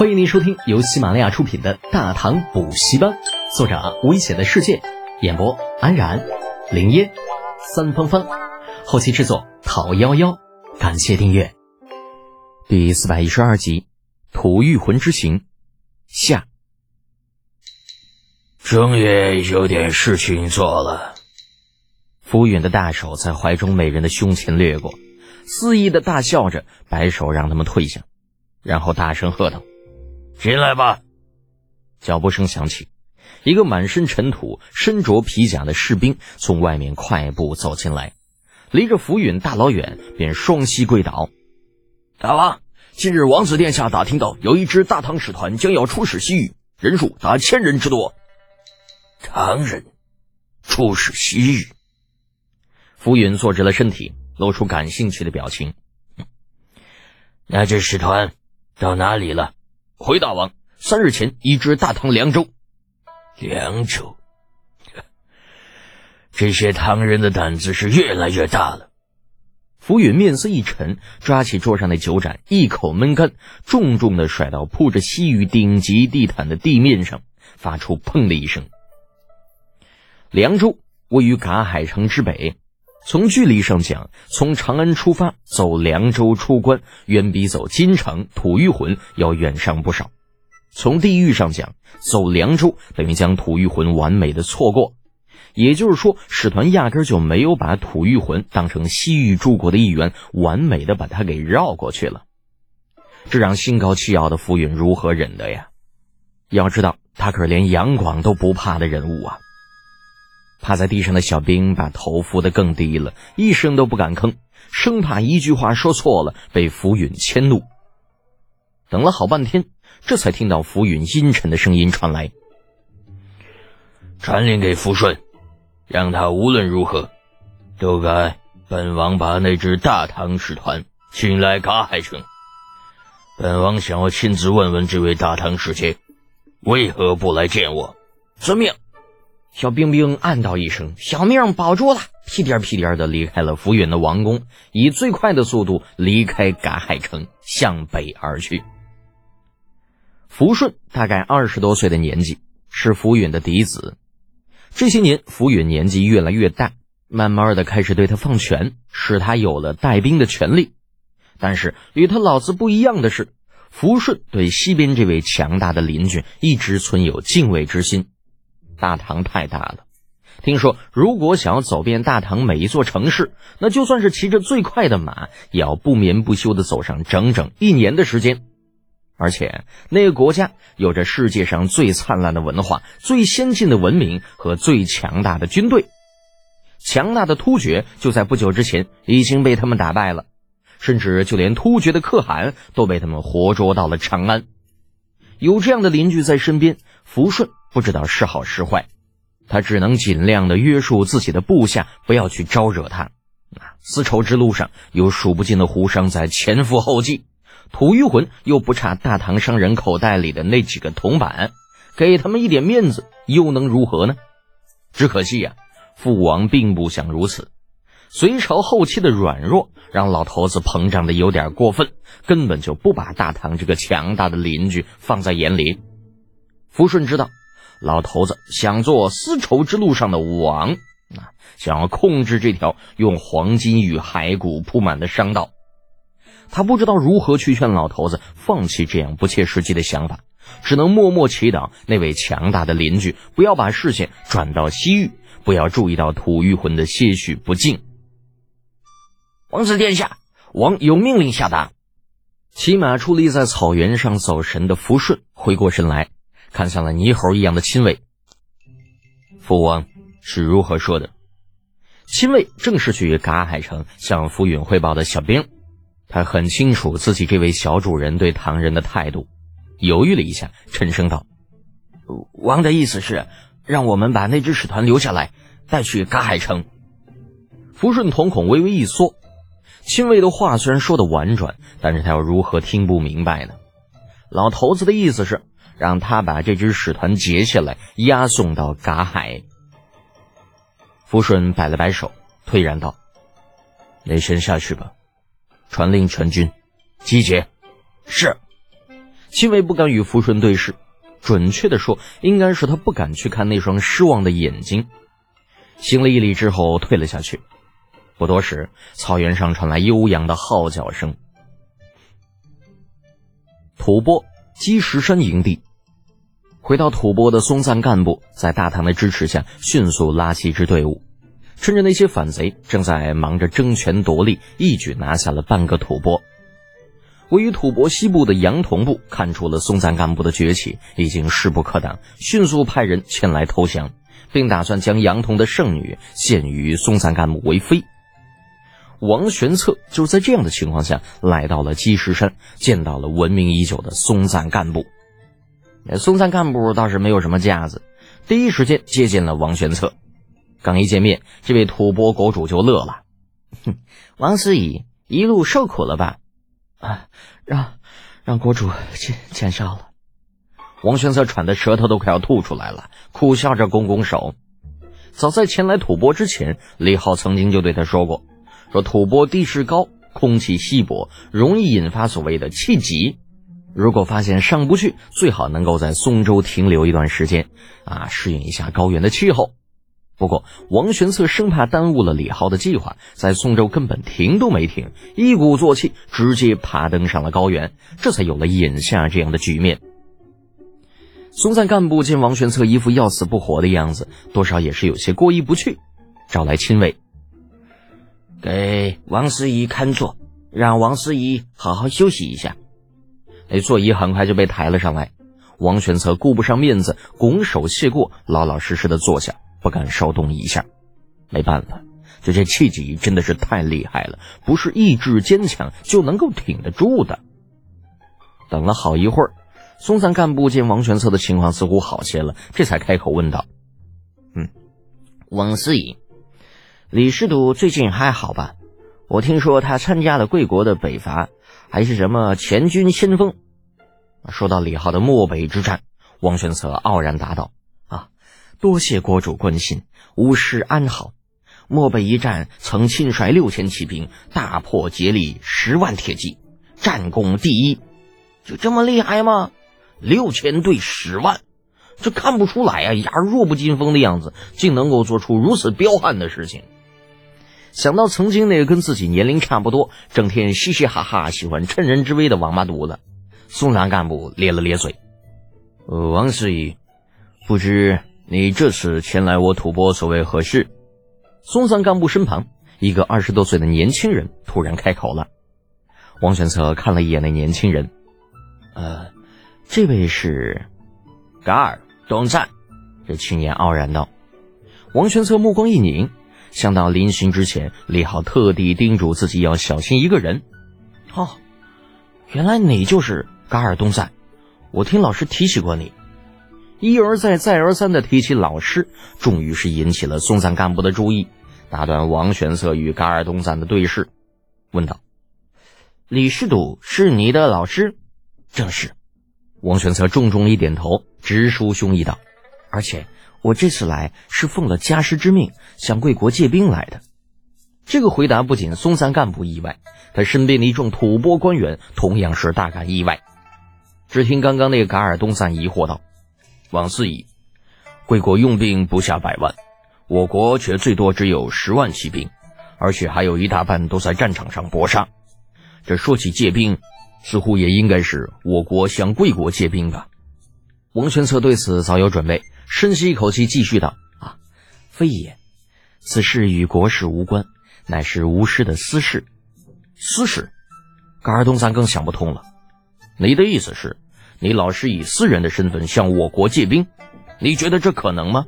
欢迎您收听由喜马拉雅出品的《大唐补习班》，作者危险的世界，演播安然、林烟、三芳芳，后期制作陶幺幺。感谢订阅。第四百一十二集《吐玉魂之行》下。终于有点事情做了。浮云的大手在怀中美人的胸前掠过，肆意的大笑着，摆手让他们退下，然后大声喝道。进来吧！脚步声响起，一个满身尘土、身着皮甲的士兵从外面快步走进来，离着浮云大老远，便双膝跪倒。大王，近日王子殿下打听到，有一支大唐使团将要出使西域，人数达千人之多。唐人出使西域？浮云坐直了身体，露出感兴趣的表情。那这使团到哪里了？回大王，三日前已至大唐凉州。凉州，这些唐人的胆子是越来越大了。浮云面色一沉，抓起桌上的酒盏，一口闷干，重重的甩到铺着西域顶级地毯的地面上，发出“砰”的一声。凉州位于嘎海城之北。从距离上讲，从长安出发走凉州出关，远比走金城吐玉魂要远上不少。从地域上讲，走凉州等于将吐玉魂完美的错过。也就是说，使团压根就没有把吐玉魂当成西域诸国的一员，完美的把他给绕过去了。这让心高气傲的傅云如何忍得呀？要知道，他可是连杨广都不怕的人物啊！趴在地上的小兵把头伏得更低了，一声都不敢吭，生怕一句话说错了被浮云迁怒。等了好半天，这才听到浮云阴沉的声音传来：“传令给福顺，让他无论如何都该本王把那支大唐使团请来嘎海城。本王想要亲自问问这位大唐使节，为何不来见我。遵命。”小冰冰暗道一声：“小命保住了！”屁颠屁颠的离开了浮云的王宫，以最快的速度离开赶海城，向北而去。福顺大概二十多岁的年纪，是浮云的嫡子。这些年，浮云年纪越来越大，慢慢的开始对他放权，使他有了带兵的权利。但是与他老子不一样的是，福顺对西边这位强大的邻居一直存有敬畏之心。大唐太大了，听说如果想要走遍大唐每一座城市，那就算是骑着最快的马，也要不眠不休的走上整整一年的时间。而且那个国家有着世界上最灿烂的文化、最先进的文明和最强大的军队，强大的突厥就在不久之前已经被他们打败了，甚至就连突厥的可汗都被他们活捉到了长安。有这样的邻居在身边，福顺。不知道是好是坏，他只能尽量的约束自己的部下，不要去招惹他。啊，丝绸之路上有数不尽的胡商在前赴后继，吐玉魂又不差大唐商人口袋里的那几个铜板，给他们一点面子又能如何呢？只可惜呀，父王并不想如此。隋朝后期的软弱让老头子膨胀的有点过分，根本就不把大唐这个强大的邻居放在眼里。福顺知道。老头子想做丝绸之路上的王啊，想要控制这条用黄金与骸骨铺满的商道。他不知道如何去劝老头子放弃这样不切实际的想法，只能默默祈祷那位强大的邻居不要把视线转到西域，不要注意到吐玉魂的些许不敬。王子殿下，王有命令下达。骑马矗立在草原上走神的福顺回过神来。看向了泥猴一样的亲卫，父王是如何说的？亲卫正是去嘎海城向浮云汇报的小兵，他很清楚自己这位小主人对唐人的态度，犹豫了一下，沉声道：“王的意思是让我们把那支使团留下来，带去嘎海城。”福顺瞳孔微微一缩，亲卫的话虽然说的婉转，但是他又如何听不明白呢？老头子的意思是。让他把这支使团截下来，押送到嘎海。福顺摆了摆手，退然道：“你先下去吧，传令全军集结。”是。戚薇不敢与福顺对视，准确的说，应该是他不敢去看那双失望的眼睛。行了一礼之后，退了下去。不多时，草原上传来悠扬的号角声。吐蕃积石山营地，回到吐蕃的松赞干部在大唐的支持下，迅速拉起一支队伍，趁着那些反贼正在忙着争权夺利，一举拿下了半个吐蕃。位于吐蕃西部的杨同部看出了松赞干部的崛起已经势不可挡，迅速派人前来投降，并打算将杨同的圣女献于松赞干部为妃。王玄策就在这样的情况下来到了积石山，见到了闻名已久的松赞干部。松赞干部倒是没有什么架子，第一时间接见了王玄策。刚一见面，这位吐蕃国主就乐了：“哼，王思仪一路受苦了吧？”啊，让让国主见见笑了。王玄策喘的舌头都快要吐出来了，苦笑着拱拱手。早在前来吐蕃之前，李浩曾经就对他说过：“说吐蕃地势高，空气稀薄，容易引发所谓的气急。如果发现上不去，最好能够在松州停留一段时间，啊，适应一下高原的气候。”不过，王玄策生怕耽误了李浩的计划，在宋州根本停都没停，一鼓作气直接爬登上了高原，这才有了眼下这样的局面。松赞干部见王玄策一副要死不活的样子，多少也是有些过意不去，找来亲卫，给王司仪看座，让王司仪好好休息一下。哎，座椅很快就被抬了上来，王玄策顾不上面子，拱手谢过，老老实实的坐下。不敢稍动一下，没办法，就这气急真的是太厉害了，不是意志坚强就能够挺得住的。等了好一会儿，松赞干部见王玄策的情况似乎好些了，这才开口问道：“嗯，王司仪，李师徒最近还好吧？我听说他参加了贵国的北伐，还是什么前军先锋。”说到李浩的漠北之战，王玄策傲然答道。啊多谢国主关心，吾师安好。漠北一战曾亲率六千骑兵，大破竭力十万铁骑，战功第一。就这么厉害吗？六千对十万，这看不出来啊，一弱不禁风的样子，竟能够做出如此彪悍的事情。想到曾经那个跟自己年龄差不多、整天嘻嘻哈哈、喜欢趁人之危的王八犊子，松赞干部咧了咧嘴：“王师仪，不知。”你这次前来我吐蕃所为何事？松赞干部身旁，一个二十多岁的年轻人突然开口了。王玄策看了一眼那年轻人，呃，这位是噶尔东赞。这青年傲然道。王玄策目光一凝，想到临行之前，李浩特地叮嘱自己要小心一个人。哦，原来你就是噶尔东赞，我听老师提起过你。一而再、再而三的提起老师，终于是引起了松赞干部的注意，打断王玄策与噶尔东赞的对视，问道：“李师笃是你的老师？”“正是。”王玄策重重一点头，直抒胸臆道：“而且我这次来是奉了家师之命，向贵国借兵来的。”这个回答不仅松赞干部意外，他身边的一众吐蕃官员同样是大感意外。只听刚刚那个噶尔东赞疑惑道。王四乙，贵国用兵不下百万，我国却最多只有十万骑兵，而且还有一大半都在战场上搏杀。这说起借兵，似乎也应该是我国向贵国借兵吧？王玄策对此早有准备，深吸一口气，继续道：“啊，非也，此事与国事无关，乃是吴师的私事。私事？”噶尔东赞更想不通了。你的意思是？你老是以私人的身份向我国借兵，你觉得这可能吗？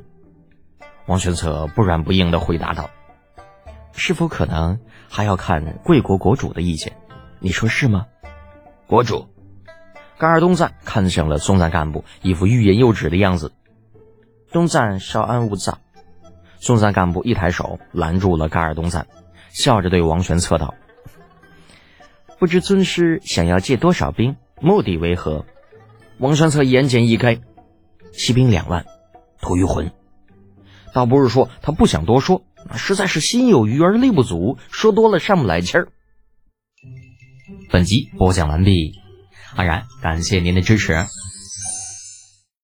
王玄策不软不硬的回答道：“是否可能，还要看贵国国主的意见。你说是吗？”国主，噶尔东赞看向了松赞干部，一副欲言又止的样子。东赞稍安勿躁。松赞干部一抬手拦住了噶尔东赞，笑着对王玄策道：“不知尊师想要借多少兵，目的为何？”王玄策言简意赅，骑兵两万，吐于浑。倒不是说他不想多说，实在是心有余而力不足，说多了上不来气儿。本集播讲完毕，安然，感谢您的支持。